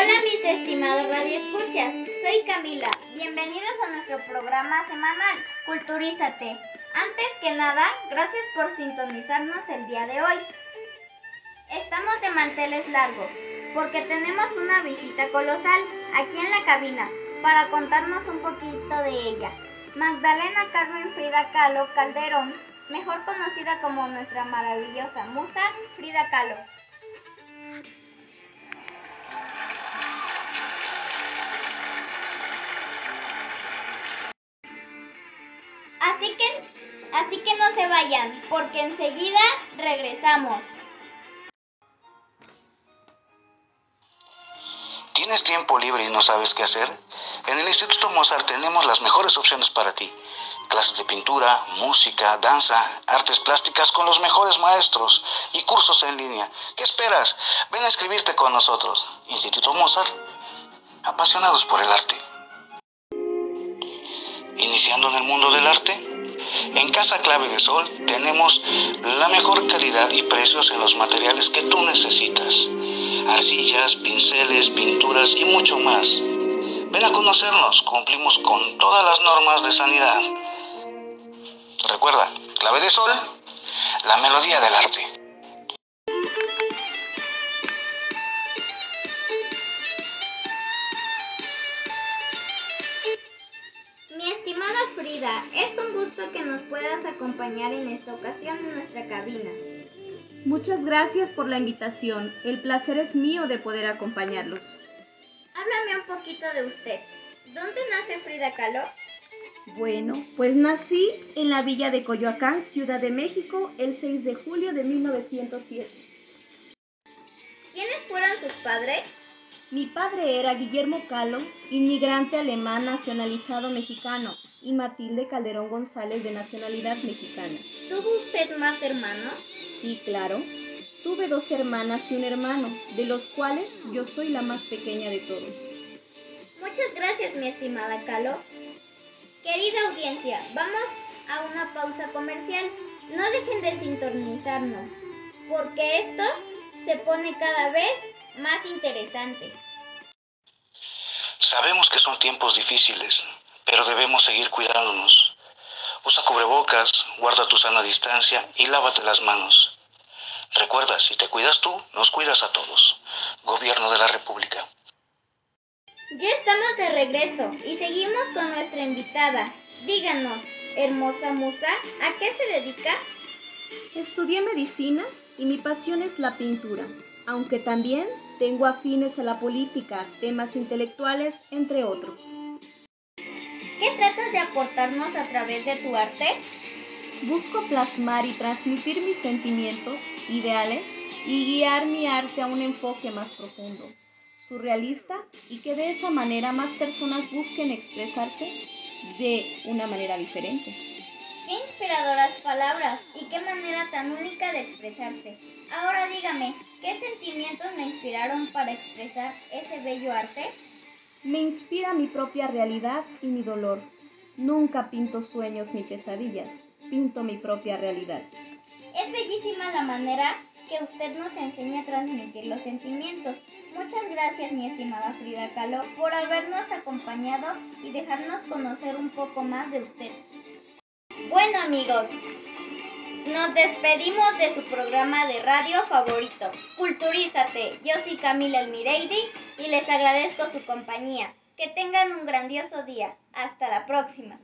Hola mis estimados radioescuchas, soy Camila. Bienvenidos a nuestro programa semanal, Culturízate. Antes que nada, gracias por sintonizarnos el día de hoy. Estamos de manteles largos, porque tenemos una visita colosal aquí en la cabina para contarnos un poquito de ella. Magdalena Carmen Frida Kahlo Calderón, mejor conocida como nuestra maravillosa musa Frida Kahlo. Así que no se vayan, porque enseguida regresamos. ¿Tienes tiempo libre y no sabes qué hacer? En el Instituto Mozart tenemos las mejores opciones para ti. Clases de pintura, música, danza, artes plásticas con los mejores maestros y cursos en línea. ¿Qué esperas? Ven a inscribirte con nosotros. Instituto Mozart, apasionados por el arte. Iniciando en el mundo del arte, en Casa Clave de Sol tenemos la mejor calidad y precios en los materiales que tú necesitas. Arcillas, pinceles, pinturas y mucho más. Ven a conocernos, cumplimos con todas las normas de sanidad. Recuerda, Clave de Sol, la melodía del arte. Es un gusto que nos puedas acompañar en esta ocasión en nuestra cabina. Muchas gracias por la invitación. El placer es mío de poder acompañarlos. Háblame un poquito de usted. ¿Dónde nace Frida Kahlo? Bueno, pues nací en la villa de Coyoacán, Ciudad de México, el 6 de julio de 1907. ¿Quiénes fueron sus padres? Mi padre era Guillermo Kahlo, inmigrante alemán nacionalizado mexicano, y Matilde Calderón González de nacionalidad mexicana. ¿Tuvo usted más hermanos? Sí, claro. Tuve dos hermanas y un hermano, de los cuales yo soy la más pequeña de todos. Muchas gracias, mi estimada Kahlo. Querida audiencia, vamos a una pausa comercial. No dejen de sintonizarnos, porque esto se pone cada vez más interesante. Sabemos que son tiempos difíciles, pero debemos seguir cuidándonos. Usa cubrebocas, guarda tu sana distancia y lávate las manos. Recuerda, si te cuidas tú, nos cuidas a todos. Gobierno de la República. Ya estamos de regreso y seguimos con nuestra invitada. Díganos, hermosa musa, ¿a qué se dedica? Estudié medicina y mi pasión es la pintura, aunque también tengo afines a la política, temas intelectuales, entre otros. ¿Qué tratas de aportarnos a través de tu arte? Busco plasmar y transmitir mis sentimientos, ideales y guiar mi arte a un enfoque más profundo, surrealista y que de esa manera más personas busquen expresarse de una manera diferente. Qué inspiradoras palabras y qué manera tan única de expresarse. Ahora dígame, ¿qué sentimientos me inspiraron para expresar ese bello arte? Me inspira mi propia realidad y mi dolor. Nunca pinto sueños ni pesadillas, pinto mi propia realidad. Es bellísima la manera que usted nos enseña a transmitir los sentimientos. Muchas gracias, mi estimada Frida Kahlo, por habernos acompañado y dejarnos conocer un poco más de usted. Bueno, amigos, nos despedimos de su programa de radio favorito, Culturízate. Yo soy Camila Elmireidi y les agradezco su compañía. Que tengan un grandioso día. Hasta la próxima.